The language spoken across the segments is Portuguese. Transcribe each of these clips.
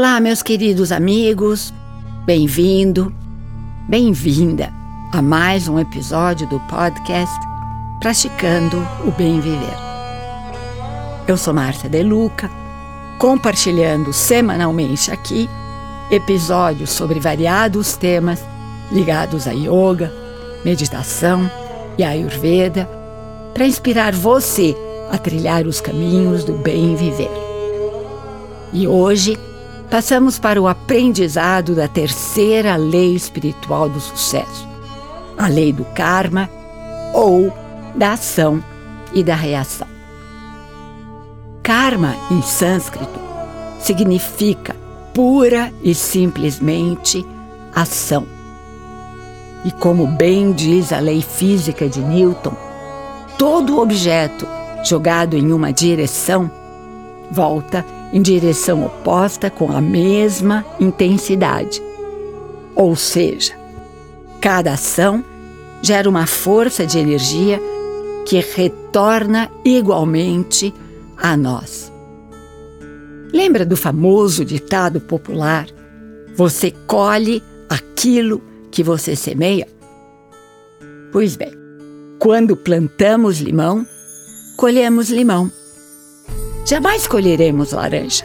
Olá, meus queridos amigos, bem-vindo, bem-vinda a mais um episódio do podcast Praticando o Bem Viver. Eu sou Márcia De Luca, compartilhando semanalmente aqui episódios sobre variados temas ligados a yoga, meditação e ayurveda para inspirar você a trilhar os caminhos do bem viver. E hoje passamos para o aprendizado da terceira lei espiritual do sucesso, a lei do karma ou da ação e da reação. Karma, em sânscrito, significa pura e simplesmente ação. E como bem diz a lei física de Newton, todo objeto jogado em uma direção volta em direção oposta com a mesma intensidade. Ou seja, cada ação gera uma força de energia que retorna igualmente a nós. Lembra do famoso ditado popular: você colhe aquilo que você semeia? Pois bem, quando plantamos limão, colhemos limão. Jamais colheremos laranja.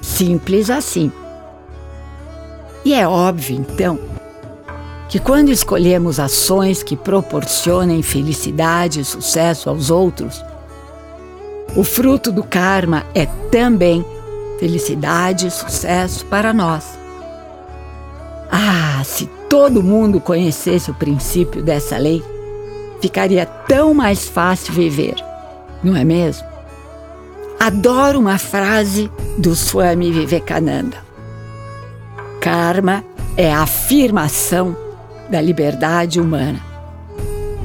Simples assim. E é óbvio, então, que quando escolhemos ações que proporcionem felicidade e sucesso aos outros, o fruto do karma é também felicidade e sucesso para nós. Ah, se todo mundo conhecesse o princípio dessa lei, ficaria tão mais fácil viver, não é mesmo? Adoro uma frase do Swami Vivekananda. Karma é a afirmação da liberdade humana.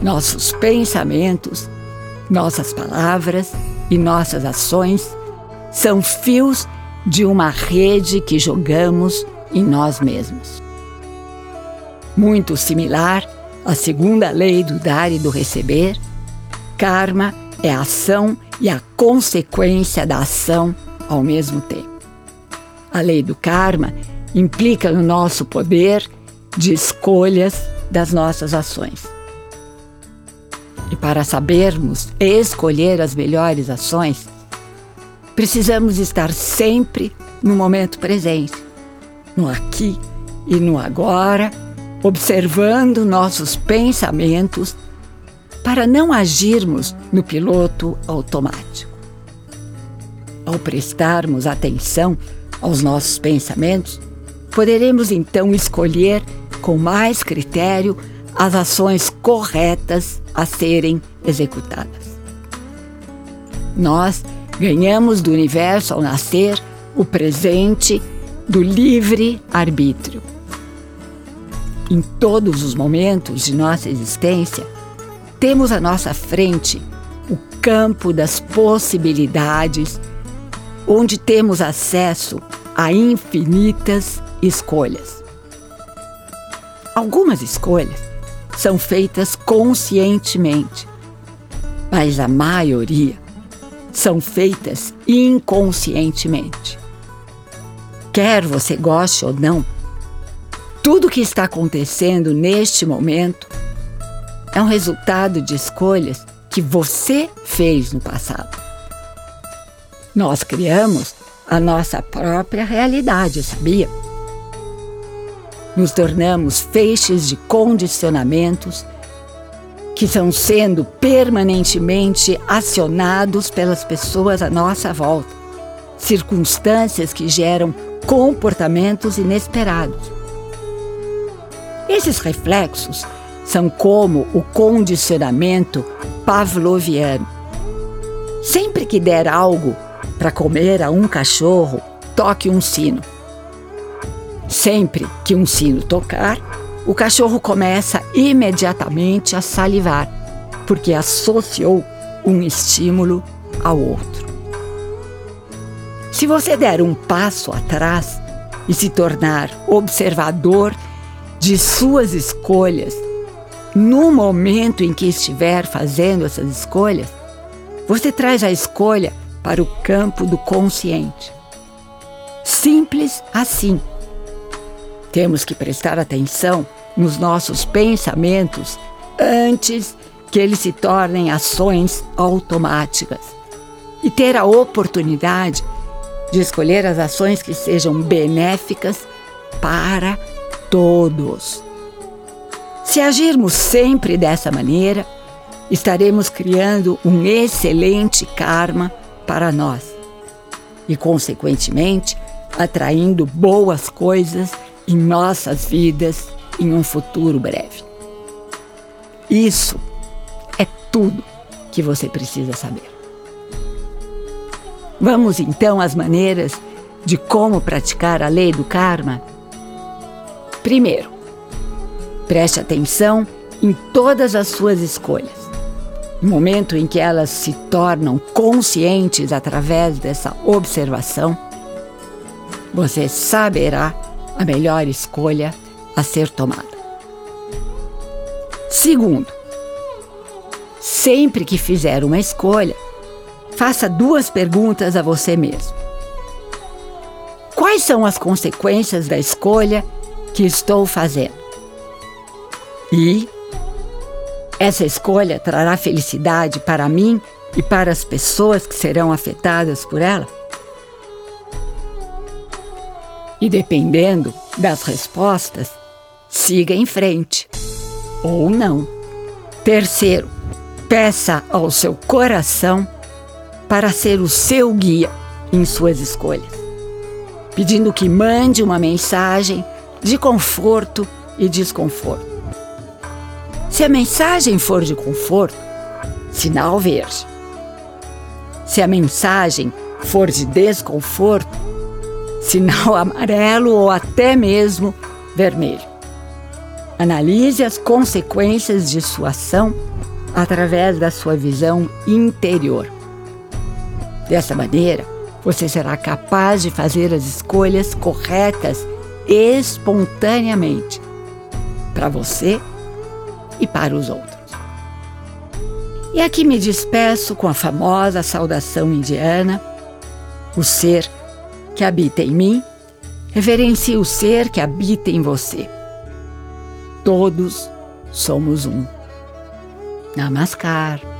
Nossos pensamentos, nossas palavras e nossas ações são fios de uma rede que jogamos em nós mesmos. Muito similar à segunda lei do dar e do receber, karma é a ação e a consequência da ação ao mesmo tempo. A lei do karma implica no nosso poder de escolhas das nossas ações. E para sabermos escolher as melhores ações, precisamos estar sempre no momento presente, no aqui e no agora, observando nossos pensamentos para não agirmos no piloto automático. Ao prestarmos atenção aos nossos pensamentos, poderemos então escolher com mais critério as ações corretas a serem executadas. Nós ganhamos do universo ao nascer o presente do livre arbítrio. Em todos os momentos de nossa existência, temos à nossa frente o campo das possibilidades, onde temos acesso a infinitas escolhas. Algumas escolhas são feitas conscientemente, mas a maioria são feitas inconscientemente. Quer você goste ou não, tudo que está acontecendo neste momento é um resultado de escolhas que você fez no passado. Nós criamos a nossa própria realidade, sabia? Nos tornamos feixes de condicionamentos que estão sendo permanentemente acionados pelas pessoas à nossa volta, circunstâncias que geram comportamentos inesperados. Esses reflexos são como o condicionamento pavloviano. Sempre que der algo para comer a um cachorro, toque um sino. Sempre que um sino tocar, o cachorro começa imediatamente a salivar, porque associou um estímulo ao outro. Se você der um passo atrás e se tornar observador de suas escolhas no momento em que estiver fazendo essas escolhas, você traz a escolha para o campo do consciente. Simples assim. Temos que prestar atenção nos nossos pensamentos antes que eles se tornem ações automáticas e ter a oportunidade de escolher as ações que sejam benéficas para todos. Se agirmos sempre dessa maneira, estaremos criando um excelente karma para nós e, consequentemente, atraindo boas coisas em nossas vidas em um futuro breve. Isso é tudo que você precisa saber. Vamos então às maneiras de como praticar a lei do karma? Primeiro, preste atenção em todas as suas escolhas. No momento em que elas se tornam conscientes através dessa observação, você saberá a melhor escolha a ser tomada. Segundo, sempre que fizer uma escolha, faça duas perguntas a você mesmo. Quais são as consequências da escolha que estou fazendo? E essa escolha trará felicidade para mim e para as pessoas que serão afetadas por ela? E dependendo das respostas, siga em frente ou não. Terceiro, peça ao seu coração para ser o seu guia em suas escolhas, pedindo que mande uma mensagem de conforto e desconforto. Se a mensagem for de conforto, sinal verde. Se a mensagem for de desconforto, sinal amarelo ou até mesmo vermelho. Analise as consequências de sua ação através da sua visão interior. Dessa maneira, você será capaz de fazer as escolhas corretas espontaneamente para você e para os outros. E aqui me despeço com a famosa saudação indiana: o ser que habita em mim reverencia o ser que habita em você. Todos somos um. Namaskar.